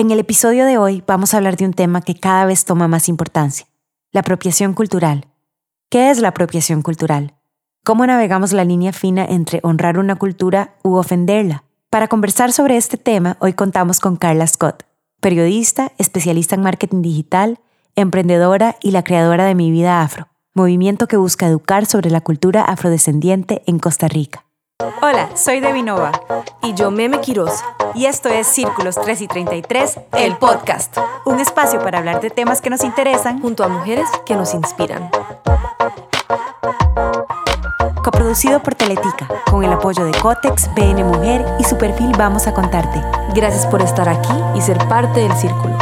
En el episodio de hoy vamos a hablar de un tema que cada vez toma más importancia, la apropiación cultural. ¿Qué es la apropiación cultural? ¿Cómo navegamos la línea fina entre honrar una cultura u ofenderla? Para conversar sobre este tema, hoy contamos con Carla Scott, periodista, especialista en marketing digital, emprendedora y la creadora de Mi Vida Afro, movimiento que busca educar sobre la cultura afrodescendiente en Costa Rica. Hola, soy Devinova. Y yo Meme Quiroz. Y esto es Círculos 3 y 33, el podcast. Un espacio para hablar de temas que nos interesan junto a mujeres que nos inspiran. Coproducido por Teletica, con el apoyo de Cotex, BN Mujer y su perfil Vamos a Contarte. Gracias por estar aquí y ser parte del círculo.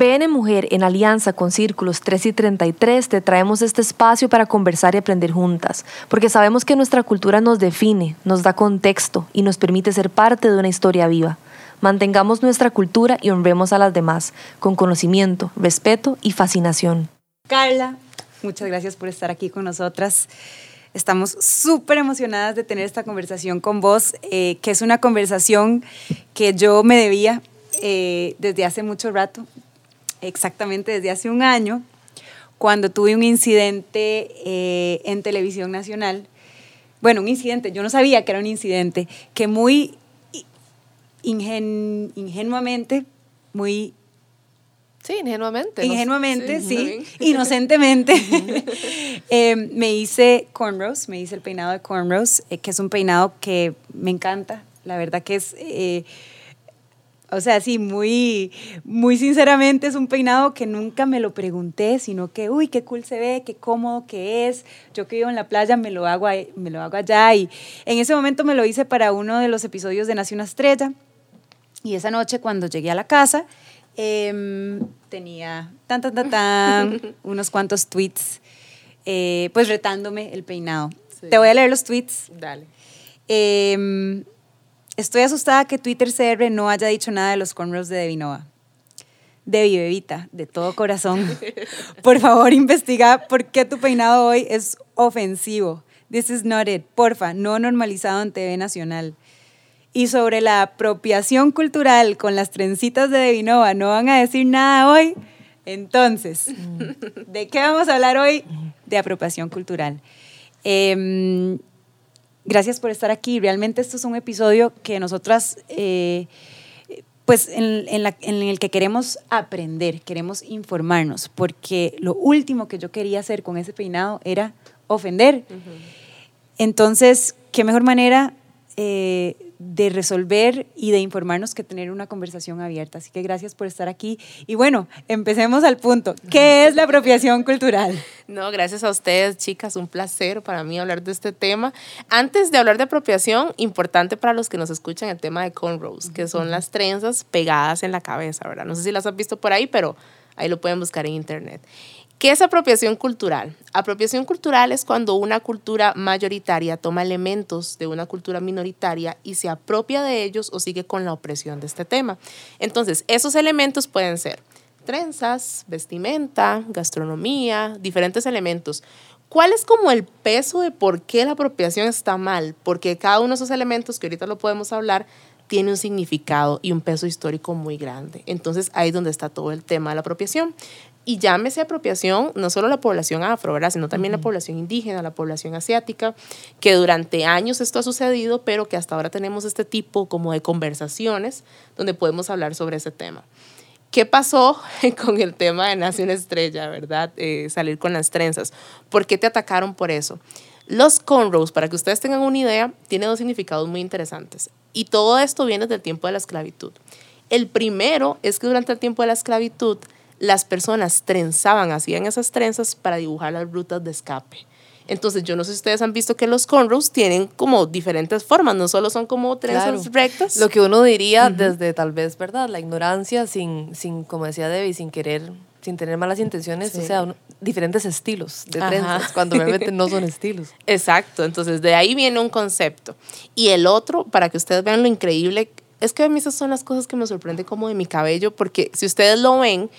BN Mujer, en alianza con Círculos 3 y 33, te traemos este espacio para conversar y aprender juntas, porque sabemos que nuestra cultura nos define, nos da contexto y nos permite ser parte de una historia viva. Mantengamos nuestra cultura y honremos a las demás, con conocimiento, respeto y fascinación. Carla, muchas gracias por estar aquí con nosotras. Estamos súper emocionadas de tener esta conversación con vos, eh, que es una conversación que yo me debía eh, desde hace mucho rato exactamente desde hace un año, cuando tuve un incidente eh, en televisión nacional. Bueno, un incidente, yo no sabía que era un incidente, que muy ingenuamente, muy... Sí, ingenuamente. Ingenuamente, sí, inocentemente, eh, me hice cornrows, me hice el peinado de cornrows, eh, que es un peinado que me encanta, la verdad que es o sea, sí, muy, muy sinceramente es un peinado que nunca me lo pregunté, sino que, uy, qué cool se ve, qué cómodo que es. Yo que vivo en la playa me lo hago, me lo hago allá. Y en ese momento me lo hice para uno de los episodios de Nace una estrella. Y esa noche cuando llegué a la casa, em, tenía tan, tan, tan, tan, unos cuantos tweets, eh, pues retándome el peinado. Te voy a leer los tweets. Dale. Eh, Estoy asustada que Twitter CR no haya dicho nada de los cornrows de Devinova. Devi, bebita, de todo corazón, por favor investiga por qué tu peinado hoy es ofensivo. This is not it. Porfa, no normalizado en TV Nacional. Y sobre la apropiación cultural con las trencitas de Devinova, ¿no van a decir nada hoy? Entonces, ¿de qué vamos a hablar hoy? De apropiación cultural. Eh, gracias por estar aquí. Realmente esto es un episodio que nosotras, eh, pues en, el que queremos aprender, queremos informarnos, porque lo último que yo quería hacer con ese peinado era ofender. Entonces, ¿qué mejor manera eh, de resolver y de informarnos que tener una conversación abierta. Así que gracias por estar aquí. Y bueno, empecemos al punto. ¿Qué es la apropiación cultural? No, gracias a ustedes, chicas. Un placer para mí hablar de este tema. Antes de hablar de apropiación, importante para los que nos escuchan el tema de cornrows, que son las trenzas pegadas en la cabeza, ¿verdad? No sé si las has visto por ahí, pero ahí lo pueden buscar en internet. ¿Qué es apropiación cultural? Apropiación cultural es cuando una cultura mayoritaria toma elementos de una cultura minoritaria y se apropia de ellos o sigue con la opresión de este tema. Entonces, esos elementos pueden ser trenzas, vestimenta, gastronomía, diferentes elementos. ¿Cuál es como el peso de por qué la apropiación está mal? Porque cada uno de esos elementos, que ahorita lo podemos hablar, tiene un significado y un peso histórico muy grande. Entonces ahí es donde está todo el tema de la apropiación y llámese apropiación no solo la población afro, ¿verdad? sino también la población indígena, la población asiática, que durante años esto ha sucedido, pero que hasta ahora tenemos este tipo como de conversaciones donde podemos hablar sobre ese tema. ¿Qué pasó con el tema de Nace una estrella, verdad? Eh, salir con las trenzas. ¿Por qué te atacaron por eso? Los cornrows, para que ustedes tengan una idea, tiene dos significados muy interesantes. Y todo esto viene del tiempo de la esclavitud. El primero es que durante el tiempo de la esclavitud, las personas trenzaban, hacían esas trenzas para dibujar las rutas de escape. Entonces, yo no sé si ustedes han visto que los cornrows tienen como diferentes formas, no solo son como trenzas rectas. Lo que uno diría desde tal vez, ¿verdad? La ignorancia, sin, sin como decía Debbie, sin querer, sin tener malas intenciones, o sea, diferentes estilos de trenzas, cuando realmente no son estilos. Exacto, entonces de ahí viene un concepto. Y el otro, para que ustedes vean lo increíble, es que a mí esas son las cosas que me sorprenden como de mi cabello, porque si ustedes lo ven,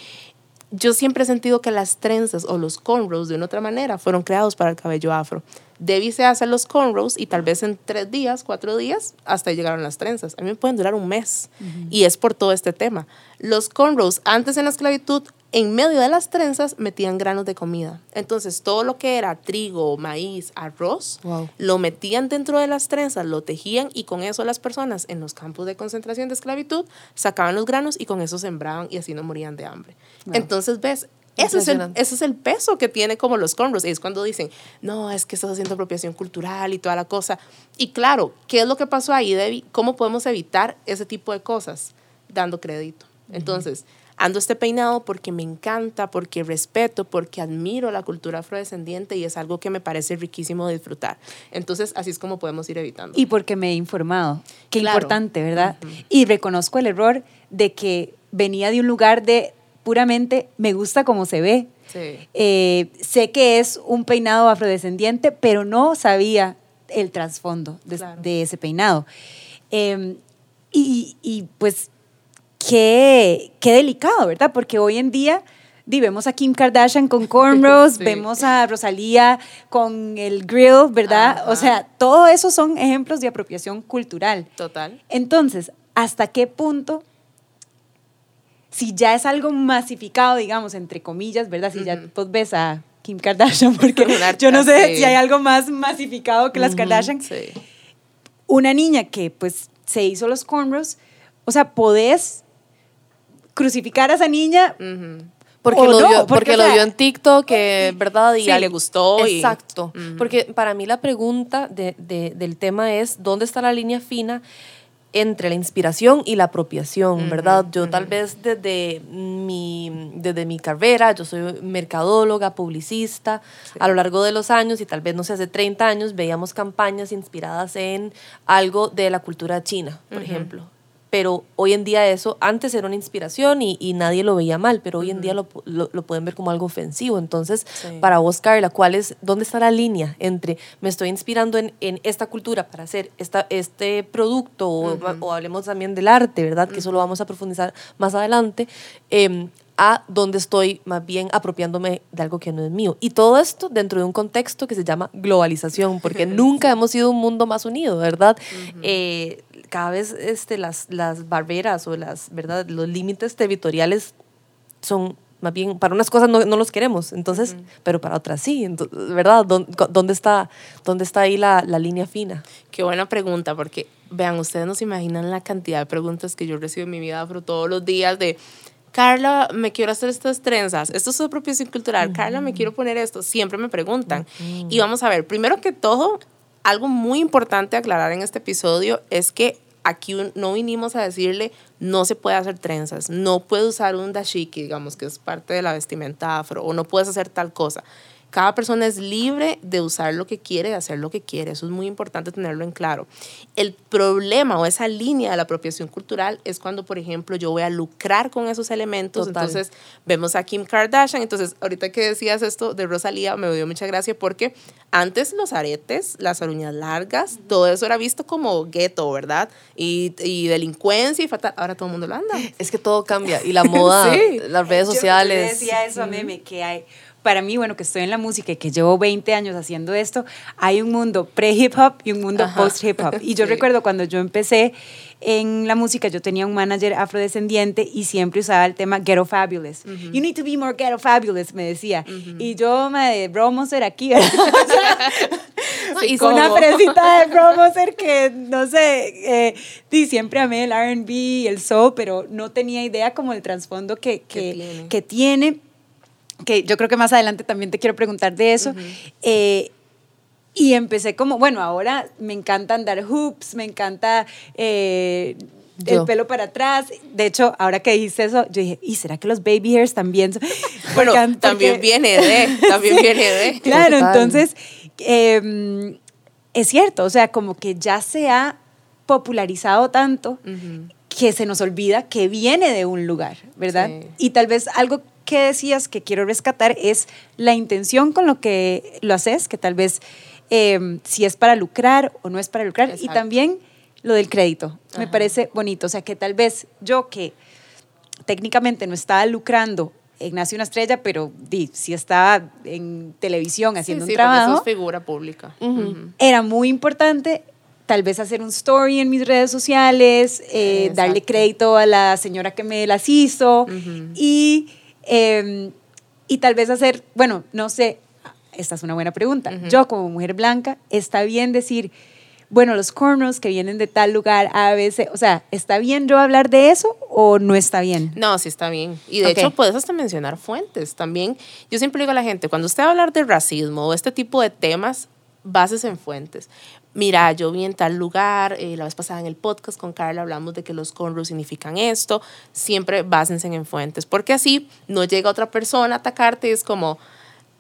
yo siempre he sentido que las trenzas o los cornrows de una otra manera fueron creados para el cabello afro. Debbie se hace los cornrows y tal vez en tres días, cuatro días, hasta llegaron las trenzas. A mí me pueden durar un mes y es por todo este tema. Los cornrows antes en la esclavitud en medio de las trenzas metían granos de comida. Entonces, todo lo que era trigo, maíz, arroz, lo metían dentro de las trenzas, lo tejían y con eso las personas en los campos de concentración de esclavitud sacaban los granos y con eso sembraban y así no morían de hambre. Entonces, ves, ese es, el, ese es el peso que tiene como los cornrows. Es cuando dicen, no, es que estás haciendo apropiación cultural y toda la cosa. Y claro, ¿qué es lo que pasó ahí, Debbie? ¿Cómo podemos evitar ese tipo de cosas? Dando crédito. Entonces, ando este peinado porque me encanta, porque respeto, porque admiro la cultura afrodescendiente y es algo que me parece riquísimo disfrutar. Entonces, así es como podemos ir evitando. Y porque me he informado. Qué importante, ¿verdad? Y reconozco el error de que venía de un lugar de puramente me gusta como se ve. Eh, sé que es un peinado afrodescendiente, pero no sabía el trasfondo de, ese peinado. Em, y, y, pues qué, qué delicado, ¿verdad? Porque hoy en día vemos a Kim Kardashian con cornrows, vemos a Rosalía con el grill, ¿verdad? O sea, todo eso son ejemplos de apropiación cultural. Total. Entonces, ¿hasta qué punto, si ya es algo masificado, digamos, entre comillas, ¿verdad? Si ya pues, ves a Kim Kardashian, porque yo no sé si hay algo más masificado que las Kardashian. Una niña que pues se hizo los cornrows, o sea, podés crucificar a esa niña. Porque, lo, vio, porque, lo vio en TikTok, que, ¿verdad? Y le gustó. Exacto. Porque para mí la pregunta de, del tema es, ¿dónde está la línea fina entre la inspiración y la apropiación, ¿verdad? Yo tal vez desde mi, desde mi carrera, yo soy mercadóloga, publicista, a lo largo de los años, y tal vez, no sé, hace 30 años, veíamos campañas inspiradas en algo de la cultura china, por ejemplo pero hoy en día eso, antes era una inspiración y, y nadie lo veía mal, pero hoy en día lo, lo, pueden ver como algo ofensivo. Entonces, para vos, Carla, ¿cuál es, ¿dónde está la línea entre me estoy inspirando en, en esta cultura para hacer esta, este producto o, hablemos también del arte, ¿verdad? Que eso lo vamos a profundizar más adelante. Eh, a donde estoy más bien apropiándome de algo que no es mío. Y todo esto dentro de un contexto que se llama globalización, porque nunca hemos sido un mundo más unido, ¿verdad? eh, cada vez este, las, las barreras o las, ¿verdad? los límites territoriales son más bien, para unas cosas no, no los queremos, entonces, pero para otras sí, ¿verdad? ¿Dónde, está, dónde está ahí la, la, línea fina? Qué buena pregunta, porque vean, ustedes no se imaginan la cantidad de preguntas que yo recibo en mi vida afro todos los días de, Carla, me quiero hacer estas trenzas, esto es apropiación cultural, Carla, me quiero poner esto, siempre me preguntan. Y vamos a ver, primero que todo, algo muy importante aclarar en este episodio es que aquí no vinimos a decirle no se puede hacer trenzas, no puede usar un dashiki, digamos, que es parte de la vestimenta afro, o no puedes hacer tal cosa. Cada persona es libre de usar lo que quiere, de hacer lo que quiere. Eso es muy importante tenerlo en claro. El problema o esa línea de la apropiación cultural es cuando, por ejemplo, yo voy a lucrar con esos elementos. Entonces, vemos a Kim Kardashian. Entonces, ahorita que decías esto de Rosalía, me dio mucha gracia porque antes los aretes, las uñas largas, todo eso era visto como gueto, ¿verdad? Y, y, delincuencia y fatal. Ahora todo el mundo lo anda. Es que todo cambia. Y la moda, las redes sociales. Yo, decía eso a Meme, que hay para mí, bueno, que estoy en la música y que llevo 20 años haciendo esto, hay un mundo pre-hip hop y un mundo post-hip hop. Y yo recuerdo cuando yo empecé en la música, yo tenía un manager afrodescendiente y siempre usaba el tema ghetto fabulous. You need to be more ghetto fabulous, me decía. Y yo, me ser aquí, Hice una fresita de Bromoser que, no sé, eh, y siempre amé el R&B, el soul, pero no tenía idea como el trasfondo que, que, que tiene. que yo creo que más adelante también te quiero preguntar de eso. Eh, y empecé como, bueno, ahora me encanta andar hoops, me encanta eh, el pelo para atrás. De hecho, ahora que dijiste eso, yo dije, ¿y será que los baby hairs también? bueno, también viene de, también viene de. Claro, entonces, em, es cierto, o sea, como que ya se ha popularizado tanto que se nos olvida que viene de un lugar, ¿verdad? Y tal vez algo que decías que quiero rescatar es la intención con lo que lo haces, que tal vez em, si es para lucrar o no es para lucrar, y también lo del crédito. Me parece bonito, o sea, que tal vez yo que técnicamente no estaba lucrando Ignacio una estrella, pero di, sí estaba en televisión haciendo sí, un sí, porque trabajo. sos figura pública. Ujú. Era muy importante tal vez hacer un story en mis redes sociales, eh, darle Exacto. crédito a la señora que me las hizo y, eh, y tal vez hacer, bueno, no sé, esta es una buena pregunta. Yo como mujer blanca, ¿está bien decir, bueno, los cornrows que vienen de tal lugar, A, C, o sea, ¿está bien yo hablar de eso o no está bien? No, sí está bien. Y de hecho puedes hasta mencionar fuentes también. Yo siempre digo a la gente, cuando usted va a hablar de racismo o este tipo de temas, bases en fuentes. Mira, yo vi en tal lugar, eh, la vez pasada en el podcast con Carla hablamos de que los cornrows significan esto. Siempre básense en fuentes, porque así no llega otra persona a atacarte y es como,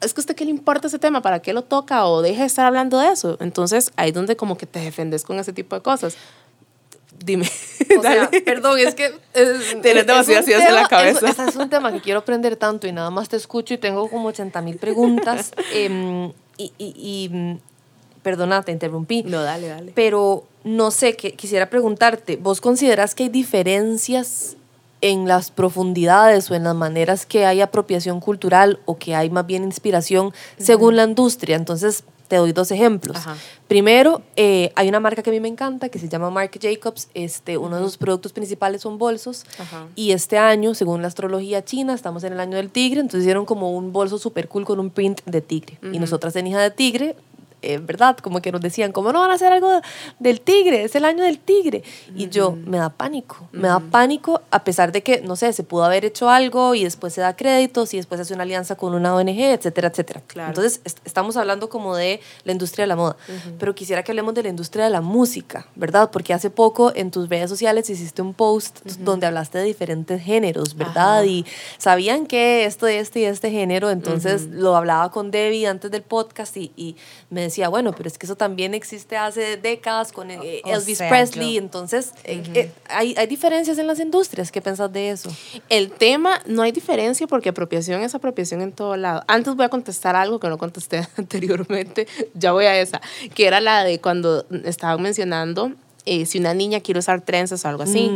es que a usted qué le importa ese tema, ¿para qué lo toca? O deja de estar hablando de eso. Entonces ahí es donde como que te defendes con ese tipo de cosas. Dime. O sea, perdón, es que... Es, Tienes demasiadas ideas en la cabeza. Es, es un tema que quiero aprender tanto y nada más te escucho y tengo como 80 mil preguntas. em, y, y, y, perdona, te interrumpí. No, dale, dale. Pero no sé, que, quisiera preguntarte, ¿vos consideras que hay diferencias en las profundidades o en las maneras que hay apropiación cultural o que hay más bien inspiración según la industria? Entonces, te doy dos ejemplos. Ajá. Primero, eh, hay una marca que a mí me encanta que se llama Marc Jacobs. Este, uno de sus productos principales son bolsos. Ajá. Y este año, según la astrología china, estamos en el año del tigre, entonces hicieron como un bolso súper cool con un print de tigre. Y nosotras en Hija de Tigre, eh, ¿verdad? Como que nos decían, ¿cómo no van a hacer algo del tigre? Es el año del tigre. Y yo, me da pánico, me da pánico, a pesar de que, no sé, se pudo haber hecho algo y después se da créditos y después se hace una alianza con una ONG, etcétera, etcétera. Claro. Entonces, est- estamos hablando como de la industria de la moda, pero quisiera que hablemos de la industria de la música, ¿verdad? Porque hace poco en tus redes sociales hiciste un post donde hablaste de diferentes géneros, ¿verdad? Ajá. Y sabían que esto, este y este género, entonces lo hablaba con Debbie antes del podcast y, y me decía, bueno, pero es que eso también existe hace décadas con eh, Elvis sea, Presley, yo- entonces eh, eh, hay, hay diferencias en las industrias, ¿qué pensás de eso? El tema, no hay diferencia porque apropiación es apropiación en todo lado. Antes voy a contestar algo que no contesté anteriormente, ya voy a esa, que era la de cuando estaban mencionando eh, si una niña quiere usar trenzas o algo así.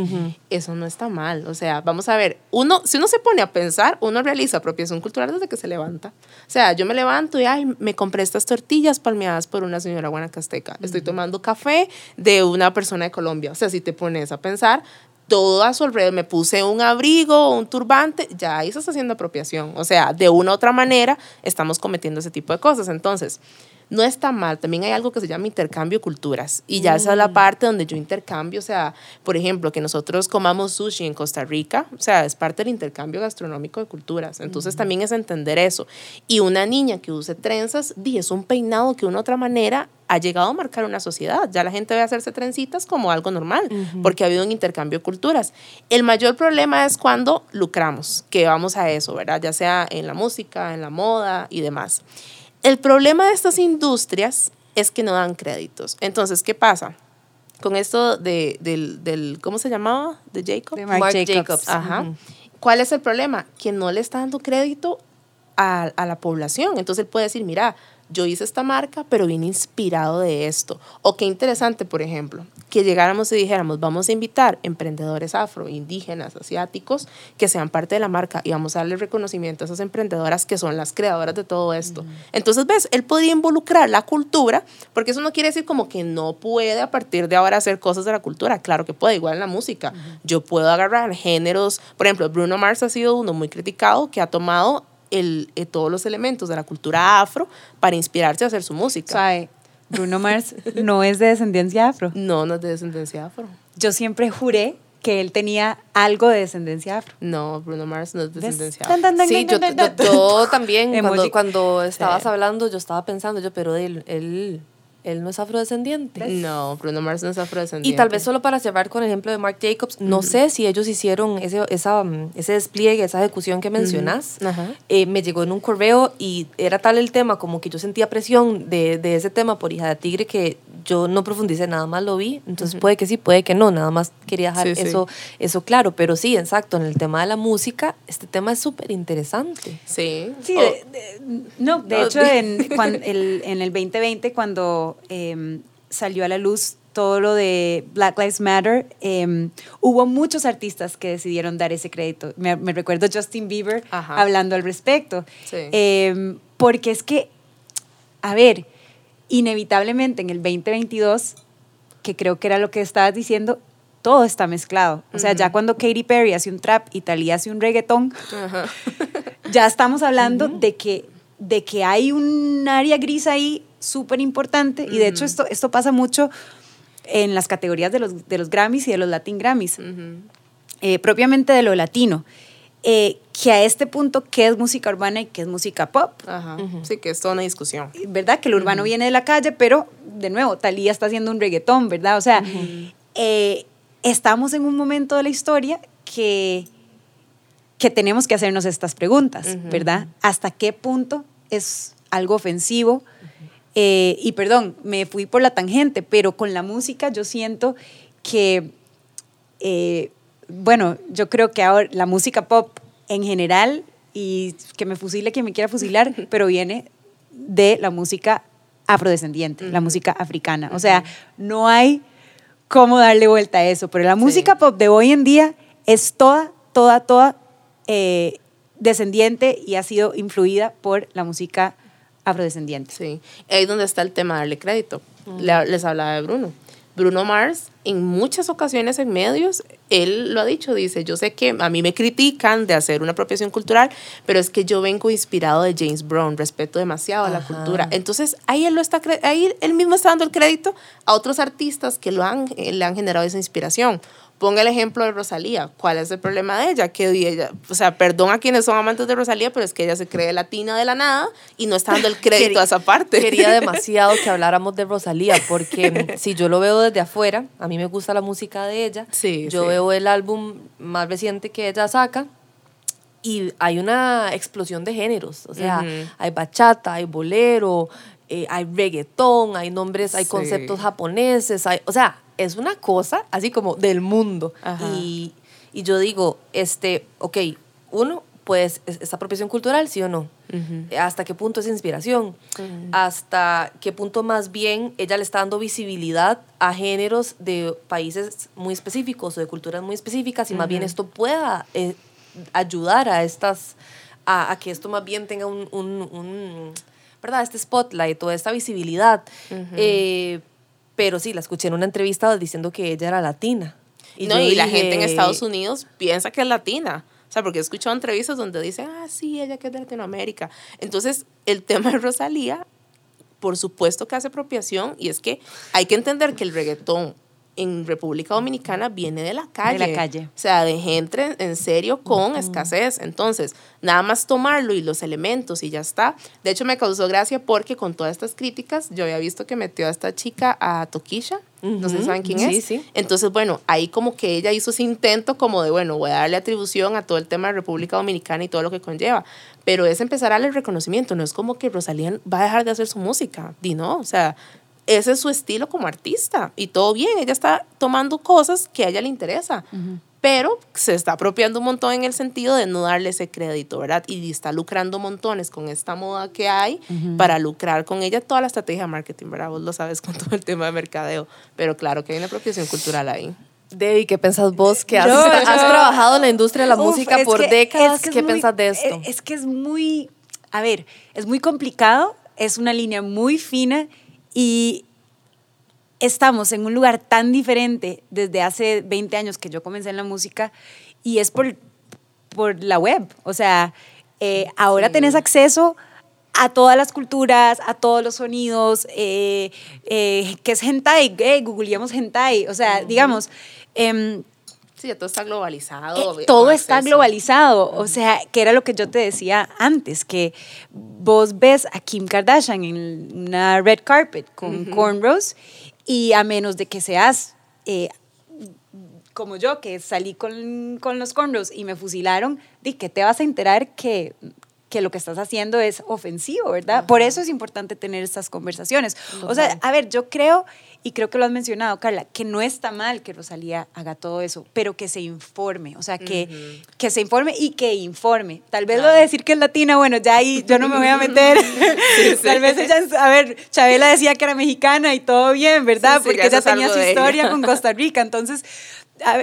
Eso no está mal. O sea, vamos a ver, uno, si uno se pone a pensar, uno realiza apropiación cultural desde que se levanta. O sea, yo me levanto y, ay, me compré estas tortillas palmeadas por una señora guanacasteca. Estoy tomando café de una persona de Colombia. O sea, si te pones a pensar, todo a su alrededor, me puse un abrigo, un turbante, ya ahí se está haciendo apropiación. O sea, de una u otra manera estamos cometiendo ese tipo de cosas. Entonces, no está mal, también hay algo que se llama intercambio de culturas. Y ya esa es la parte donde yo intercambio, o sea, por ejemplo, que nosotros comamos sushi en Costa Rica, o sea, es parte del intercambio gastronómico de culturas. Entonces también es entender eso. Y una niña que use trenzas, di, es un peinado que de una otra manera ha llegado a marcar una sociedad. Ya la gente ve hacerse trencitas como algo normal, porque ha habido un intercambio de culturas. El mayor problema es cuando lucramos, que vamos a eso, ¿verdad? Ya sea en la música, en la moda y demás. El problema de estas industrias es que no dan créditos. Entonces, ¿qué pasa? Con esto de, del, del, ¿cómo se llamaba? De Jacob. De Marc Jacobs. Ajá. Ujú. ¿Cuál es el problema? Que no le está dando crédito a, a la población. Entonces él puede decir, mira, yo hice esta marca, pero vine inspirado de esto. O qué interesante, por ejemplo, que llegáramos y dijéramos, vamos a invitar emprendedores afro, indígenas, asiáticos, que sean parte de la marca y vamos a darle reconocimiento a esas emprendedoras que son las creadoras de todo esto. Entonces, ves, él podía involucrar la cultura, porque eso no quiere decir como que no puede a partir de ahora hacer cosas de la cultura. Claro que puede, igual en la música. Yo puedo agarrar géneros, por ejemplo, Bruno Mars ha sido uno muy criticado que ha tomado el, eh, todos los elementos de la cultura afro para inspirarse a hacer su música. Suave, Bruno Mars no es de descendencia afro. No, no es de descendencia afro. Yo siempre juré que él tenía algo de descendencia afro. No, Bruno Mars no es de descendencia afro. tan, tan, Sí, tan, yo, yo- yo también, cuando, cuando estabas Sí. hablando, yo estaba pensando, yo, pero él, él, él no es afrodescendiente. No, Bruno Mars no es afrodescendiente. Y tal vez solo para cerrar con el ejemplo de Marc Jacobs, no sé si ellos hicieron ese, esa, ese despliegue, esa ejecución que mencionas. Ajá. Eh, me llegó en un correo y era tal el tema como que yo sentía presión de, de ese tema por hija de tigre que yo no profundicé, nada más lo vi. Entonces puede que sí, puede que no, nada más quería dejar Sí, sí. eso, eso claro. Pero sí, exacto, en el tema de la música, este tema es súper interesante. Sí. Sí, O- de- de- no, de No, hecho de- en, el, en el 2020 cuando em, salió a la luz todo lo de Black Lives Matter, em, hubo muchos artistas que decidieron dar ese crédito. Me, recuerdo Justin Bieber Ajá. hablando al respecto. Sí. Em, porque es que, a ver, inevitablemente en el 2022, que creo que era lo que estabas diciendo, todo está mezclado. O sea, ya cuando Katy Perry hace un trap y Thalía hace un reggaetón, ya estamos hablando de, que, de que hay un área gris ahí súper importante. Y de hecho esto, esto pasa mucho en las categorías de los, de los Grammys y de los Latin Grammys, eh, propiamente de lo latino. Eh, que a este punto, ¿qué es música urbana y qué es música pop? Ajá. Sí, que es toda una discusión. ¿verdad? Que el urbano viene de la calle, pero de nuevo, Talía está haciendo un reggaetón, ¿verdad? O sea, eh, estamos en un momento de la historia que, que tenemos que hacernos estas preguntas, ¿verdad? ¿Hasta qué punto es algo ofensivo? Eh, y perdón, me fui por la tangente, pero con la música yo siento que, eh, bueno, yo creo que ahora la música pop en general, y que me fusile quien me quiera fusilar, pero viene de la música afrodescendiente, la música africana. O sea, no hay cómo darle vuelta a eso, pero la música pop de hoy en día es toda, toda, toda eh, descendiente y ha sido influida por la música afrodescendiente. Sí, ahí es donde está el tema de darle crédito. Le- les hablaba de Bruno. Bruno Mars, en muchas ocasiones en medios, él lo ha dicho, dice, yo sé que a mí me critican de hacer una apropiación cultural, pero es que yo vengo inspirado de James Brown, respeto demasiado a la cultura. Entonces, ahí él, lo está, ahí él mismo está dando el crédito a otros artistas que lo han, eh, le han generado esa inspiración. Ponga el ejemplo de Rosalía. ¿Cuál es el problema de ella? Que ella, o sea, perdón a quienes son amantes de Rosalía, pero es que ella se cree latina de la nada y no está dando el crédito Quería- a esa parte. Quería demasiado que habláramos de Rosalía, porque si yo lo veo desde afuera, a mí me gusta la música de ella. Sí, yo sí. veo el álbum más reciente que ella saca y hay una explosión de géneros. O sea, Ujú. hay bachata, hay bolero, eh, hay reggaetón, hay nombres, hay Sí. conceptos japoneses, hay, o sea, es una cosa así como del mundo. Y, y yo digo, este, ok, uno, pues, ¿es, ¿es apropiación cultural, sí o no? ¿Hasta qué punto es inspiración? ¿Hasta qué punto más bien ella le está dando visibilidad a géneros de países muy específicos o de culturas muy específicas y más bien esto pueda eh, ayudar a estas, a, a que esto más bien tenga un, un- un, ¿verdad? Este spotlight o esta visibilidad. Eh, pero sí, la escuché en una entrevista diciendo que ella era latina. Y, no, y la gente en Estados Unidos piensa que es latina. O sea, porque he escuchado entrevistas donde dicen, ah, sí, ella que es de Latinoamérica. Entonces, el tema de Rosalía, por supuesto que hace apropiación, y es que hay que entender que el reggaetón en República Dominicana viene de la calle. la calle. O sea, de gente en serio con escasez. Entonces, nada más tomarlo y los elementos y ya está. De hecho, me causó gracia porque con todas estas críticas, yo había visto que metió a esta chica a Tokisha. No sé si saben quién Sí, es. sí. Entonces, bueno, ahí como que ella hizo ese intento como de, bueno, voy a darle atribución a todo el tema de República Dominicana y todo lo que conlleva. Pero es empezar a darle reconocimiento. No es como que Rosalía va a dejar de hacer su música. Di no, o sea, ese es su estilo como artista. Y todo bien, ella está tomando cosas que a ella le interesa. Pero se está apropiando un montón en el sentido de no darle ese crédito, ¿verdad? Y está lucrando montones con esta moda que hay para lucrar con ella toda la estrategia de marketing, ¿verdad? Vos lo sabes con todo el tema de mercadeo. Pero claro que hay una apropiación cultural ahí. Debbie, ¿qué pensás vos? Que has, has trabajado en la industria de la Uf, música por que- décadas. es que es ¿Qué muy- pensás de esto? Es, es que es muy, a ver, es muy complicado, es una línea muy fina y estamos en un lugar tan diferente desde hace 20 años que yo comencé en la música y es por, por la web. O sea, eh, ahora Sí. tenés acceso a todas las culturas, a todos los sonidos, eh, eh, que es hentai, eh, googleamos hentai, o sea, digamos, em, Sí, ya todo está globalizado. eh, todo está acceso. globalizado, o sea, que era lo que yo te decía antes, que vos ves a Kim Kardashian en una red carpet con cornrows y a menos de que seas eh, como yo, que salí con, con los cornrows y me fusilaron, di que te vas a enterar que, que lo que estás haciendo es ofensivo, ¿verdad? Por eso es importante tener estas conversaciones. O sea, a ver, yo creo, y creo que lo has mencionado, Carla, que no está mal que Rosalía haga todo eso, pero que se informe, o sea, que, que se informe y que informe. Tal vez lo de decir que es latina, bueno, ya ahí yo no me voy a meter. Tal vez ella, a ver, Chabela decía que era mexicana y todo bien, ¿verdad? Porque ella tenía su historia con Costa Rica, entonces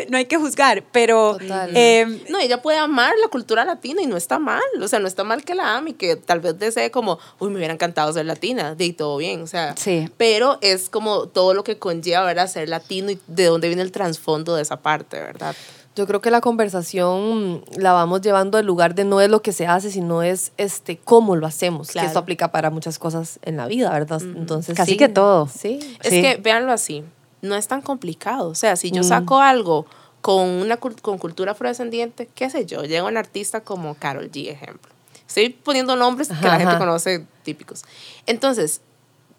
no hay que juzgar, pero... Em, no, ella puede amar la cultura latina y no está mal, o sea, no está mal que la ame y que tal vez desee como, uy, me hubiera encantado ser latina, de todo bien, o sea, sí. pero es como todo lo que conlleva, ¿verdad? Ser latino y de dónde viene el trasfondo de esa parte, ¿verdad? Yo creo que la conversación la vamos llevando al lugar de no es lo que se hace, sino es este cómo lo hacemos. Que esto aplica para muchas cosas en la vida, ¿verdad? Entonces, Casi que todo. Sí. Es que véanlo así no es tan complicado. O sea, si yo mm. saco algo con una con cultura afrodescendiente, qué sé yo, llega un artista como Carol G, ejemplo. Estoy poniendo nombres que la gente conoce típicos. Entonces,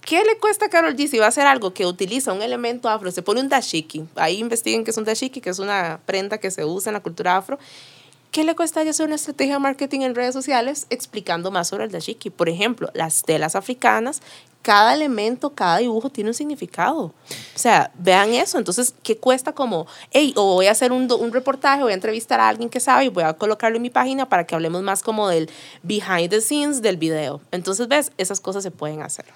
¿qué le cuesta a Carol G si va a hacer algo que utiliza un elemento afro? Se pone un dashiki. Ahí investiguen qué es un dashiki, que es una prenda que se usa en la cultura afro. ¿Qué le cuesta hacer una estrategia de marketing en redes sociales explicando más sobre el dashiki? Por ejemplo, las telas africanas cada elemento, cada dibujo tiene un significado. O sea, vean eso. Entonces, ¿qué cuesta como, hey, o voy a hacer un, un, reportaje, voy a entrevistar a alguien que sabe y voy a colocarlo en mi página para que hablemos más como del behind the scenes del video? Entonces, ves, esas cosas se pueden hacer.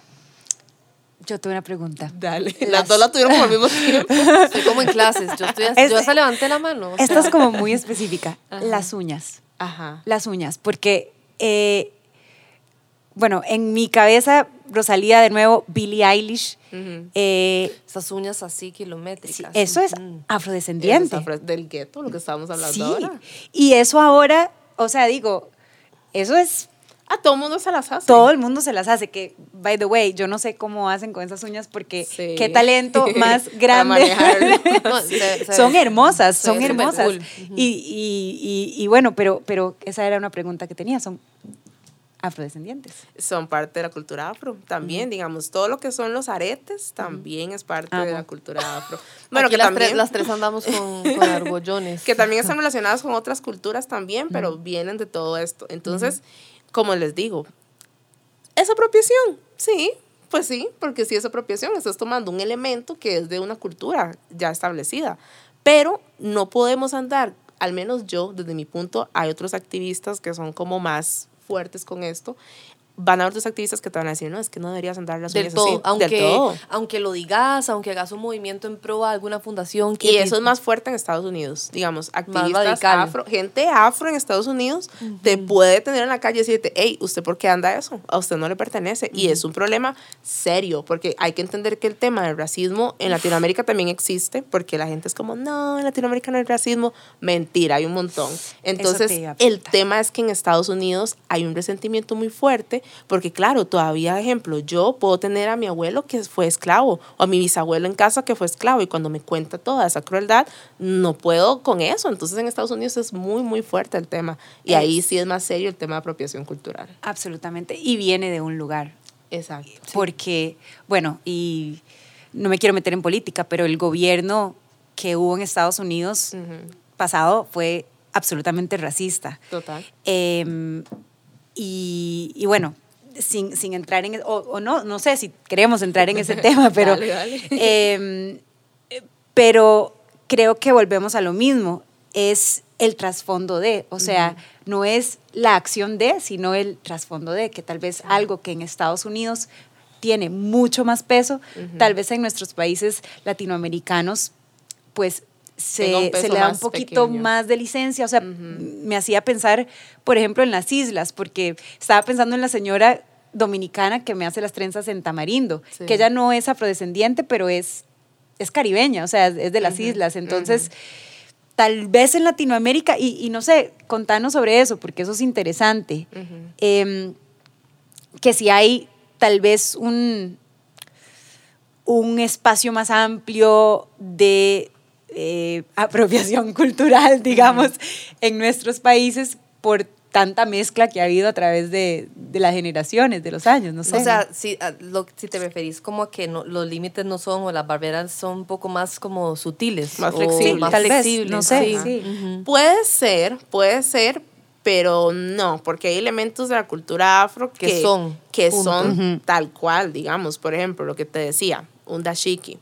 Yo tuve una pregunta. Dale. Las, dos la tuvieron por el mismo tiempo. Estoy como en clases. Yo, estoy, yo hasta levanté la mano. Esta es como muy específica. Las uñas. Ajá. Las uñas. Porque eh, bueno, en mi cabeza, Rosalía de nuevo, Billie Eilish. Eh, Esas uñas así kilométricas. eso es afrodescendiente. del gueto, lo que estábamos hablando sí. ahora. Y eso ahora, o sea, digo, eso es a todo el mundo se las hace. Todo el mundo se las hace. Que, by the way, yo no sé cómo hacen con esas uñas porque qué talento más grande. son hermosas, son hermosas. y, y, y, bueno, pero, pero esa era una pregunta que tenía. Son afrodescendientes. Son parte de la cultura afro también, digamos, todo lo que son los aretes también es parte de la cultura afro. Bueno, que las, también, tres, las tres andamos con, con argollones. que también están relacionadas con otras culturas también, pero vienen de todo esto. Entonces, como les digo, ¿es apropiación? Sí, pues sí, porque si es apropiación, estás tomando un elemento que es de una cultura ya establecida, pero no podemos andar, al menos yo, desde mi punto, hay otros activistas que son como más fuertes con esto, van a haber otros activistas que te van a decir, no, es que no deberías andar las uñas así. Aunque, del todo. aunque lo digas, aunque hagas un movimiento en pro a alguna fundación. y eso es más fuerte en Estados Unidos, digamos, activistas afro, gente afro en Estados Unidos te puede tener en la calle y decirte, hey, ¿usted por qué anda eso? A usted no le pertenece. Y es un problema serio, porque hay que entender que el tema del racismo en Latinoamérica también existe, porque la gente es como, no, en Latinoamérica no hay racismo. Mentira, hay un montón. Entonces, el tema es que en Estados Unidos hay un resentimiento muy fuerte porque claro, todavía, ejemplo, yo puedo tener a mi abuelo que fue esclavo o a mi bisabuelo en casa que fue esclavo y cuando me cuenta toda esa crueldad, no puedo con eso. Entonces en Estados Unidos es muy, muy fuerte el tema. Y ahí sí es más serio el tema de apropiación cultural. Absolutamente. Y viene de un lugar. Exacto. Porque, bueno, y no me quiero meter en política, pero el gobierno que hubo en Estados Unidos pasado fue absolutamente racista. Total. Em, y, y, bueno, sin, sin entrar en, o, o, no, no sé si queremos entrar en ese tema, pero, em, pero creo que volvemos a lo mismo, es el trasfondo de, o sea, no es la acción de, sino el trasfondo de, que tal vez algo que en Estados Unidos tiene mucho más peso, tal vez en nuestros países latinoamericanos, pues se, se, le da un poquito más de licencia. O sea, me hacía pensar, por ejemplo, en las islas, porque estaba pensando en la señora dominicana que me hace las trenzas en Tamarindo, que ella no es afrodescendiente, pero es, es caribeña, o sea, es de las islas. Entonces, tal vez en Latinoamérica, y, no sé, contanos sobre eso, porque eso es interesante, em, que si hay tal vez un, un espacio más amplio de eh, apropiación cultural, digamos, en nuestros países por tanta mezcla que ha habido a través de, de las generaciones, de los años, no sé. O sea, si, lo, si te referís como a que no, los límites no son, o las barberas son un poco más como sutiles. Más flexibles. más flexibles. no sé. Puede ser, puede ser, pero no, porque hay elementos de la cultura afro que, Que son, que punto. son tal cual, digamos, por ejemplo, lo que te decía, un dashiki.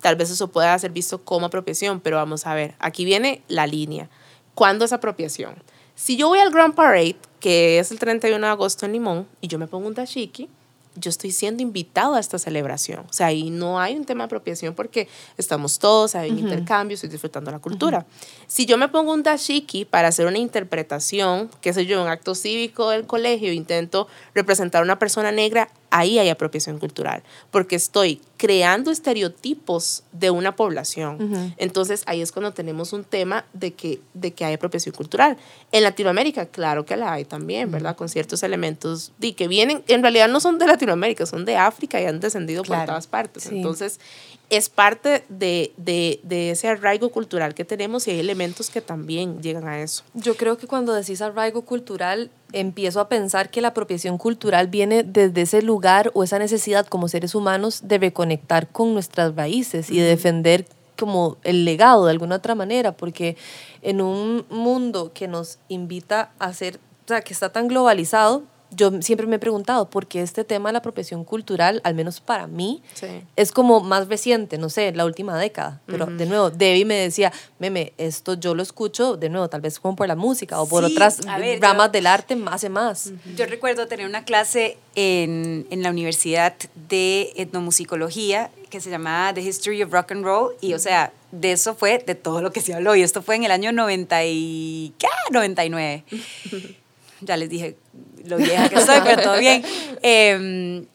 Tal vez eso pueda ser visto como apropiación, pero vamos a ver, aquí viene la línea. ¿Cuándo es apropiación? Si yo voy al Grand Parade, que es el 31 de agosto en Limón, y yo me pongo un dashiki, yo estoy siendo invitado a esta celebración. O sea, ahí no hay un tema de apropiación porque estamos todos, hay un intercambio, estoy disfrutando la cultura. Si yo me pongo un dashiki para hacer una interpretación, qué sé yo, un acto cívico del colegio, intento representar a una persona negra, ahí hay apropiación cultural, porque estoy creando estereotipos de una población. Entonces ahí es cuando tenemos un tema de que, de que hay apropiación cultural. En Latinoamérica, claro que la hay también, ¿verdad? Con ciertos elementos de que vienen, en realidad no son de Latinoamérica, son de África y han descendido por todas partes. Sí. Entonces es parte de, de, de ese arraigo cultural que tenemos y hay elementos que también llegan a eso. Yo creo que cuando decís arraigo cultural, empiezo a pensar que la apropiación cultural viene desde ese lugar o esa necesidad como seres humanos de reconectar con nuestras raíces y de defender como el legado de alguna otra manera, porque en un mundo que nos invita a ser, o sea, que está tan globalizado, yo siempre me he preguntado por qué este tema de la apropiación cultural, al menos para mí, Sí. es como más reciente, no sé, la última década. Pero de nuevo, Debbie me decía, meme, esto yo lo escucho de nuevo, tal vez como por la música o por Sí, otras ver, ramas yo- del arte hace más. Yo recuerdo tener una clase en, en la Universidad de Etnomusicología que se llamaba The History of Rock and Roll y o sea, de eso fue de todo lo que se habló y esto fue en el año 90 y ¿qué? 99. ya les dije lo vieja que soy, pero todo bien. Em,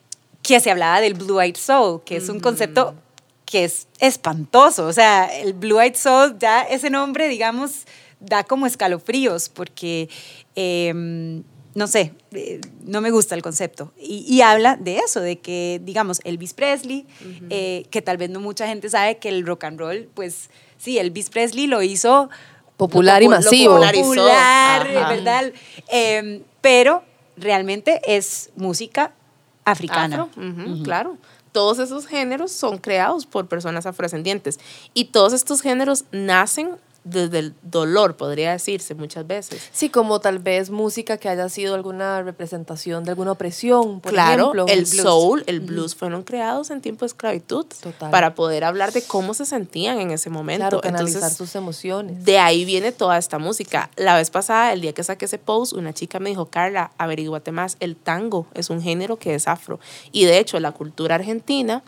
que se hablaba del Blue Eyed Soul, que es un concepto que es espantoso. O sea, el Blue Eyed Soul, ya ese nombre, digamos, da como escalofríos, porque, em, no sé, eh, no me gusta el concepto. Y, y habla de eso, de que, digamos, Elvis Presley, eh, que tal vez no mucha gente sabe que el rock and roll, pues sí, Elvis Presley lo hizo Popular y lo masivo. Popular, Ajá. ¿verdad? Em, pero realmente es música africana. Claro. Todos esos géneros son creados por personas afrodescendientes. Y todos estos géneros nacen desde el dolor, podría decirse muchas veces. Sí, como tal vez música que haya sido alguna representación de alguna opresión, por claro, ejemplo. el blues. soul, el blues fueron creados en tiempo de esclavitud Total. para poder hablar de cómo se sentían en ese momento. Claro, canalizar Entonces, sus emociones. de ahí viene toda esta música. La vez pasada, el día que saqué ese post, una chica me dijo, Carla, averiguate más, el tango es un género que es afro. Y de hecho, la cultura argentina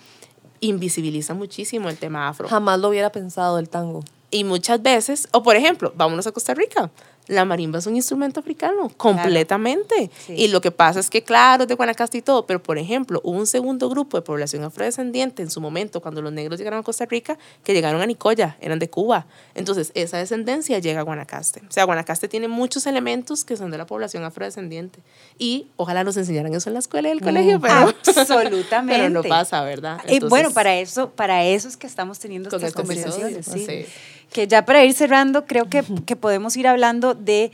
invisibiliza muchísimo el tema afro. Jamás lo hubiera pensado el tango. Y muchas veces, o por ejemplo, vámonos a Costa Rica. La marimba es un instrumento africano, completamente. Sí. Y lo que pasa es que, claro, es de Guanacaste y todo, pero por ejemplo, hubo un segundo grupo de población afrodescendiente en su momento, cuando los negros llegaron a Costa Rica, que llegaron a Nicoya, eran de Cuba. Entonces, esa descendencia llega a Guanacaste. O sea, Guanacaste tiene muchos elementos que son de la población afrodescendiente. Y ojalá nos enseñaran eso en la escuela y el colegio, pero, Absolutamente. pero no pasa, ¿verdad? Y bueno, Entonces, para eso, para eso es que estamos teniendo estas conversaciones. sí. sí. Que ya para ir cerrando, creo que, que podemos ir hablando de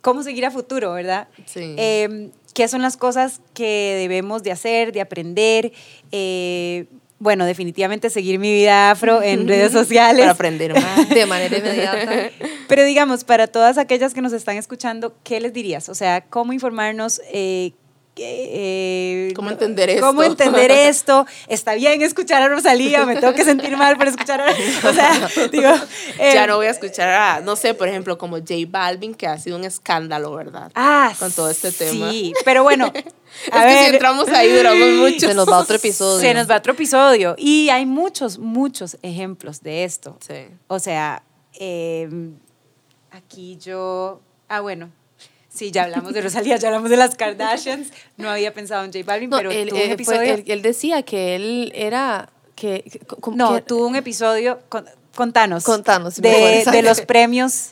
cómo seguir a futuro, ¿verdad? Sí. Eh, ¿Qué son las cosas que debemos de hacer, de aprender? Eh, bueno, definitivamente seguir mi vida afro en redes sociales. para aprender más. De manera inmediata. Pero digamos, para todas aquellas que nos están escuchando, ¿qué les dirías? O sea, ¿cómo informarnos? eh, eh, ¿Cómo entender esto? ¿Cómo entender esto? Está bien escuchar a Rosalía, me tengo que sentir mal por escuchar a... O sea, digo... eh, ya no voy a escuchar a, no sé, por ejemplo, como J Balvin, que ha sido un escándalo, ¿verdad? Ah, con todo este tema. Sí, pero bueno, a es ver, que si entramos ahí duramos mucho. Se nos va otro episodio. se nos va otro episodio. Y hay muchos, muchos ejemplos de esto. Sí. O sea, eh, aquí yo... Ah, bueno. Sí, ya hablamos de Rosalía, ya hablamos de las Kardashians. No había pensado en J Balvin, No, pero él, tuvo un fue- episodio... él- él decía que él era... Que, no, que- tuvo un episodio... con- contanos. Contanos, De, mejor, de exacto. los premios...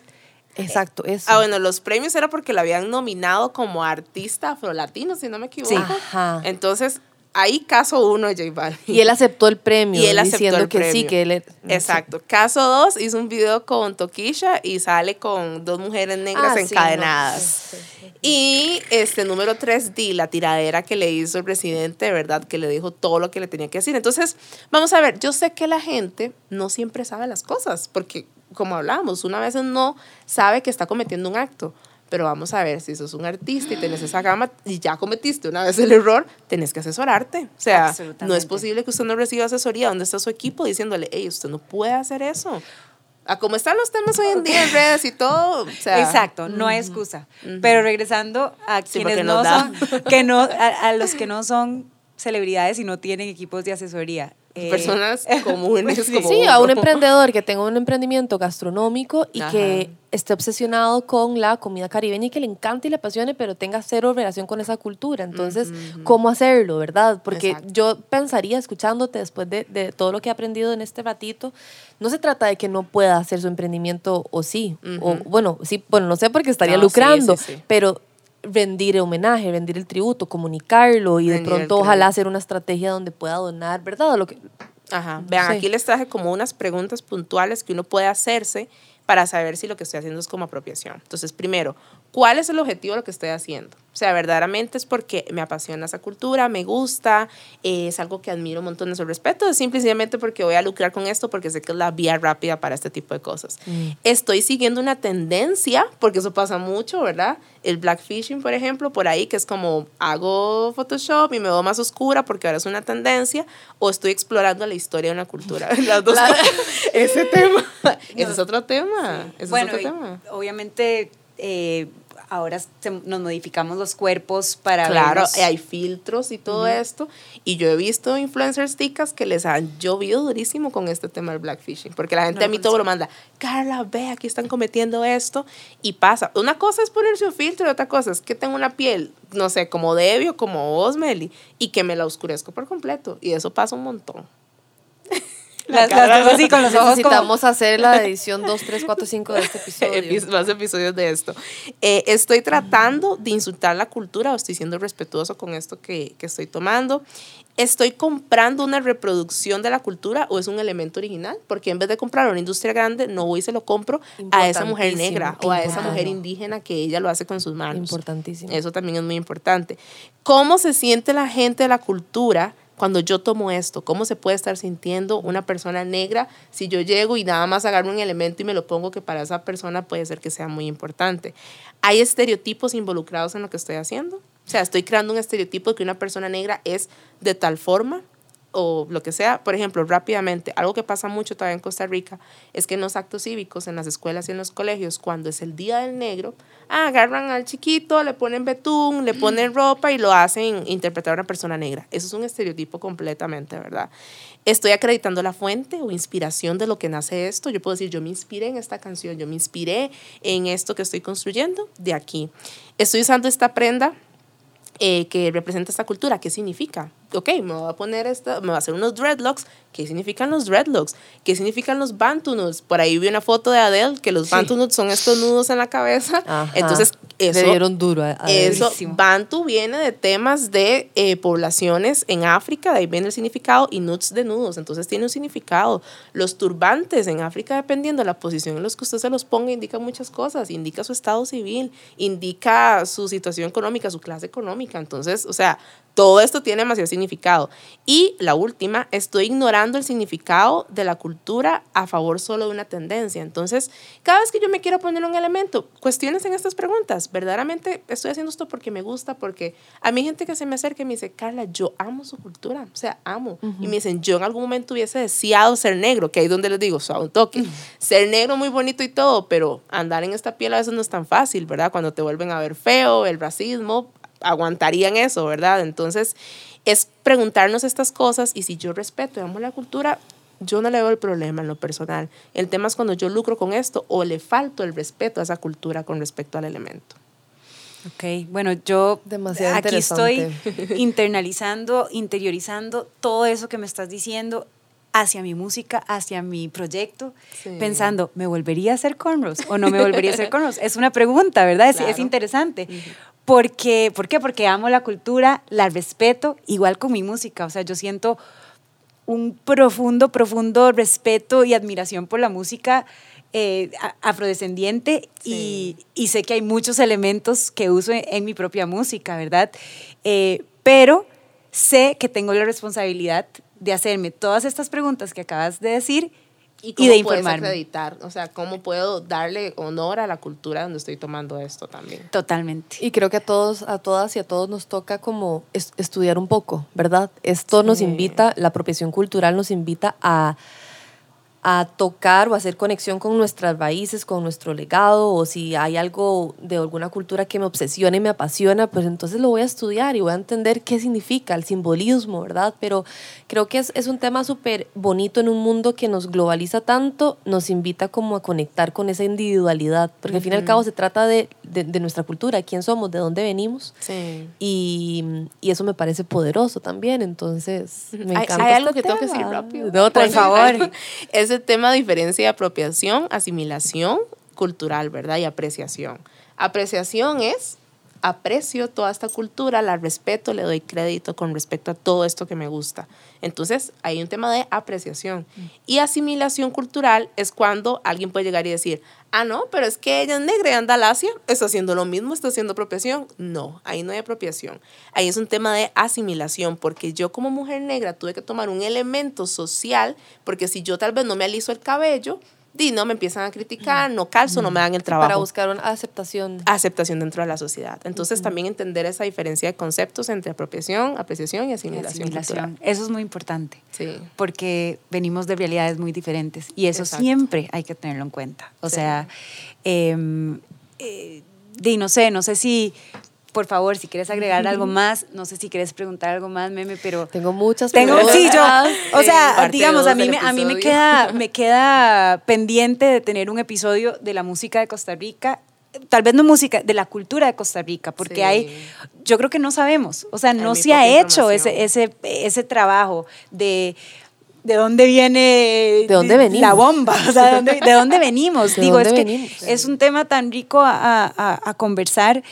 Exacto, eso. Ah, bueno, los premios era porque lo habían nominado como artista afrolatino, si no me equivoco. Sí. Ajá. Entonces, ahí caso uno de J Balvin. Y él aceptó el premio. Y él aceptó diciendo el que sí, que él... Exacto. Caso 2 hizo un video con Toquisha y sale con dos mujeres negras Ah, sí, encadenadas. Y este número 3, di la tiradera que le hizo el presidente, de verdad, que le dijo todo lo que le tenía que decir. Entonces, vamos a ver, yo sé que la gente no siempre sabe las cosas, porque como hablábamos, una vez no sabe que está cometiendo un acto. Pero vamos a ver, si sos un artista y tenés esa gama y ya cometiste una vez el error, tenés que asesorarte. O sea, no es posible que usted no reciba asesoría. ¿Dónde está su equipo diciéndole, hey, usted no puede hacer eso? A cómo están los temas hoy en día en redes y todo. O sea, Exacto, no hay excusa. Pero regresando a Sí, quienes no da. son, que no, a, a los que no son celebridades y no tienen equipos de asesoría. Eh, Personas comunes sí. como Sí, a un emprendedor que tenga un emprendimiento gastronómico y Ajá. que esté obsesionado con la comida caribeña y que le encante y le apasione, pero tenga cero relación con esa cultura. Entonces, ¿cómo hacerlo, verdad? Porque Exacto. yo pensaría, escuchándote después de, de todo lo que he aprendido en este ratito, no se trata de que no pueda hacer su emprendimiento o sí. O bueno, sí, bueno, no sé porque estaría No, sí, lucrando, sí, sí. pero rendir homenaje, rendir el tributo, comunicarlo y de Rendir el pronto ojalá hacer una estrategia donde pueda donar, ¿verdad? Lo que, Ajá. Vean, Sí. aquí les traje como unas preguntas puntuales que uno puede hacerse para saber si lo que estoy haciendo es como apropiación. Entonces, primero, ¿cuál es el objetivo de lo que estoy haciendo? O sea, verdaderamente es porque me apasiona esa cultura, me gusta, eh, es algo que admiro un montón de su respeto, es simplemente porque voy a lucrar con esto porque sé que es la vía rápida para este tipo de cosas. Estoy siguiendo una tendencia, porque eso pasa mucho, ¿verdad? El blackfishing, por ejemplo, por ahí, que es como hago Photoshop y me veo más oscura porque ahora es una tendencia, o estoy explorando la historia de una cultura. Las dos cosas. Ese tema. Ese es otro tema. Ese bueno, es otro tema. obviamente eh, ahora se- nos modificamos los cuerpos para Claro, vernos- hay filtros y todo esto. Y yo he visto influencers ticas que les han llovido durísimo con este tema del blackfishing. Porque la gente No a mí todo lo manda. Carla, ve, aquí están cometiendo esto. Y pasa. Una cosa es ponerse un filtro y otra cosa es que tengo una piel, no sé, como Debbie o como vos, Meli, y que me la oscurezco por completo. Y eso pasa un montón. Las, las dos así con los ojos como- Necesitamos hacer la edición 2, 3, 4, 5 de este episodio. Epi- más episodios de esto. Eh, estoy tratando de insultar la cultura o estoy siendo respetuoso con esto que, que estoy tomando. Estoy comprando una reproducción de la cultura o es un elemento original, porque en vez de comprar a una industria grande, no voy y se lo compro a esa mujer negra o a esa mujer indígena que ella lo hace con sus manos. Importantísimo. Eso también es muy importante. ¿Cómo se siente la gente de la cultura cuando yo tomo esto? ¿Cómo se puede estar sintiendo una persona negra si yo llego y nada más agarro un elemento y me lo pongo que para esa persona puede ser que sea muy importante? ¿Hay estereotipos involucrados en lo que estoy haciendo? O sea, estoy creando un estereotipo de que una persona negra es de tal forma o lo que sea. Por ejemplo, rápidamente, algo que pasa mucho todavía en Costa Rica es que en los actos cívicos, en las escuelas y en los colegios, cuando es el Día del Negro, ah, agarran al chiquito, le ponen betún, le ponen ropa y lo hacen interpretar a una persona negra. Eso es un estereotipo completamente, ¿verdad? Estoy acreditando la fuente o inspiración de lo que nace esto. Yo puedo decir, yo me inspiré en esta canción, yo me inspiré en esto que estoy construyendo de aquí. Estoy usando esta prenda eh, que representa esta cultura. ¿Qué significa? Ok, me voy a poner esta, me voy a hacer unos dreadlocks. ¿Qué significan los dreadlocks? ¿Qué significan los bantu nudes? Por ahí vi una foto de Adele que los bantu nudes son estos nudos en la cabeza. Ajá. Entonces, eso, Le dieron duro a, a eso, Durísimo. Bantu viene de temas de eh, poblaciones en África, de ahí viene el significado, y nuts de nudos, entonces tiene un significado. Los turbantes en África, dependiendo de la posición en los que usted se los ponga, indica muchas cosas, indica su estado civil, indica su situación económica, su clase económica, entonces, o sea, todo esto tiene demasiado significado. Y la última, estoy ignorando el significado de la cultura a favor solo de una tendencia. Entonces, cada vez que yo me quiero poner un elemento, cuestiones en estas preguntas. Verdaderamente estoy haciendo esto porque me gusta, porque a mí hay gente que se me acerca y me dice, Carla, yo amo su cultura, o sea, amo. Y me dicen, yo en algún momento hubiese deseado ser negro, que ahí es donde les digo, suave un toque. Ser negro muy bonito y todo, pero andar en esta piel a veces no es tan fácil, ¿verdad? Cuando te vuelven a ver feo, el racismo, aguantarían eso, ¿verdad? Entonces, es preguntarnos estas cosas y si yo respeto y amo la cultura, yo no le veo el problema en lo personal. El tema es cuando yo lucro con esto o le falto el respeto a esa cultura con respecto al elemento. Ok, bueno, yo Demasiado aquí estoy internalizando, interiorizando todo eso que me estás diciendo hacia mi música, hacia mi proyecto, Sí. pensando, ¿me volvería a hacer cornrows o no me volvería a hacer cornrows? Es una pregunta, ¿verdad? Es, es interesante. Porque, ¿Por qué? Porque amo la cultura, la respeto, igual con mi música. O sea, yo siento un profundo, profundo respeto y admiración por la música eh, afrodescendiente y, y sé que hay muchos elementos que uso en, en mi propia música, ¿verdad? Eh, pero sé que tengo la responsabilidad de hacerme todas estas preguntas que acabas de decir ¿Y, cómo de puedes informarme. acreditar? O sea, ¿cómo puedo darle honor a la cultura donde estoy tomando esto también? Totalmente. Y creo que a todos, a todas y a todos nos toca como es- estudiar un poco, ¿verdad? Esto nos invita, la apropiación cultural nos invita a, a tocar o hacer conexión con nuestras raíces, con nuestro legado, o si hay algo de alguna cultura que me obsesiona y me apasiona, pues entonces lo voy a estudiar y voy a entender qué significa el simbolismo, ¿verdad? Pero creo que es, es un tema súper bonito en un mundo que nos globaliza tanto, nos invita como a conectar con esa individualidad, porque al fin y al cabo se trata de, de, de nuestra cultura, quién somos, de dónde venimos. Sí. Y, y eso me parece poderoso también, entonces me Hay, encanta hay algo este que tengo que decir rápido. No, Por favor. Ese tema de diferencia de apropiación, asimilación cultural, ¿verdad? Y apreciación. Apreciación es aprecio toda esta cultura, la respeto, le doy crédito con respecto a todo esto que me gusta. Entonces, hay un tema de apreciación. Y asimilación cultural es cuando alguien puede llegar y decir, ah, no, pero es que ella es negra y anda al Asia, está haciendo lo mismo, está haciendo apropiación. No, ahí no hay apropiación. Ahí es un tema de asimilación, porque yo como mujer negra tuve que tomar un elemento social, porque si yo tal vez no me aliso el cabello, di, no, me empiezan a criticar, no calzo, no me dan el trabajo Para buscar una aceptación. aceptación dentro de la sociedad. Entonces, también entender esa diferencia de conceptos entre apropiación, apreciación y asimilación, Asimilación. Eso es muy importante. Sí. porque venimos de realidades muy diferentes y eso Exacto. siempre hay que tenerlo en cuenta. O Sí. sea, em, eh, di, no sé, no sé si, por favor, si quieres agregar algo más, no sé si quieres preguntar algo más, Meme, pero... Tengo muchas Tengo, preguntas. sí, yo, o Sí, sea, digamos, a mí, me, a mí me, queda, me queda pendiente de tener un episodio de la música de Costa Rica, tal vez no música, de la cultura de Costa Rica, porque Sí. hay, yo creo que no sabemos, o sea, Hay no se ha hecho ese, ese, ese trabajo de... ¿De dónde viene ¿De dónde venimos? la bomba? O sea, ¿de dónde, de dónde venimos? ¿De Digo, dónde es que es un tema tan rico a, a- a conversar,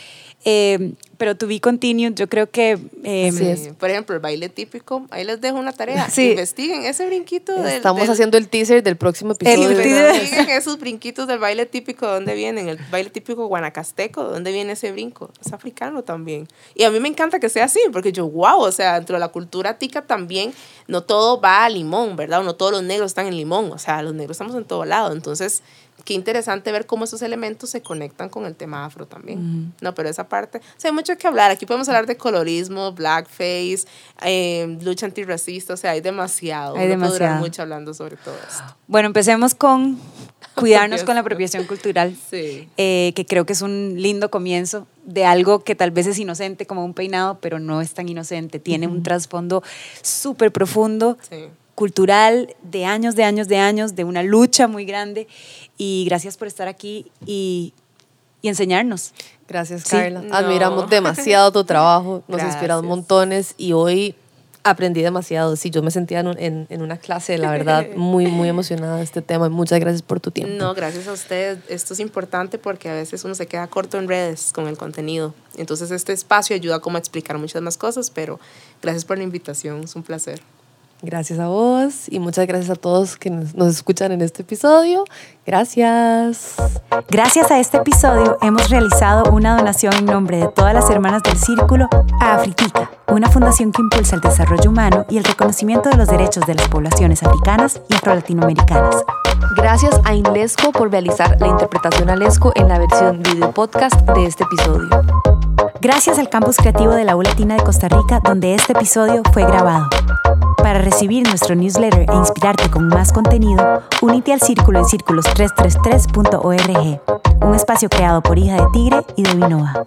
eh, pero to be continued, yo creo que... eh, es. Sí, Por ejemplo, el baile típico, ahí les dejo una tarea. Sí. Investiguen ese brinquito del, Estamos del- haciendo el teaser del próximo El episodio. teaser. Investiguen esos brinquitos del baile típico, ¿de dónde vienen? El baile típico guanacasteco, ¿de dónde viene ese brinco? Es africano también. Y a mí me encanta que sea así, porque yo, wow, o sea, dentro de la cultura tica también, no todo va a limón, ¿verdad? O no todos los negros están en limón, o sea, los negros estamos en todo lado. Entonces, qué interesante ver cómo esos elementos se conectan con el tema afro también. No, pero esa parte, o sea, hay mucho que hablar. Aquí podemos hablar de colorismo, blackface, eh, lucha antirracista, o sea, hay demasiado. Hay puede durar demasiado. mucho hablando sobre todo esto. Bueno, empecemos con cuidarnos con la apropiación cultural, Sí. eh, que creo que es un lindo comienzo de algo que tal vez es inocente como un peinado, pero no es tan inocente. Tiene un trasfondo súper profundo, Sí. Cultural, de años, de años, de años, de una lucha muy grande. Y gracias por estar aquí y, y enseñarnos. Gracias, Sí. Carla. No. Admiramos demasiado tu trabajo, nos Gracias. inspiras montones y hoy aprendí demasiado. Sí, yo me sentía en, en- en una clase, la verdad, muy, muy emocionada de este tema. y Muchas gracias por tu tiempo. No, gracias a ustedes. Esto es importante porque a veces uno se queda corto en redes con el contenido. Entonces este espacio ayuda como a explicar muchas más cosas, pero gracias por la invitación, es un placer. Gracias a vos y muchas gracias a todos que nos, escuchan en este episodio. Gracias. Gracias a este episodio hemos realizado una donación en nombre de todas las hermanas del Círculo a Afritica, una fundación que impulsa el desarrollo humano y el reconocimiento de los derechos de las poblaciones africanas y afro-latinoamericanas. Gracias a Inlesco por realizar la interpretación a Lesco en la versión video podcast de este episodio. Gracias al Campus Creativo de la U Latina de Costa Rica, donde este episodio fue grabado. Para recibir nuestro newsletter e inspirarte con más contenido, únete al círculo en círculos333.org, un espacio creado por Hija de Tigre y de Vinoa.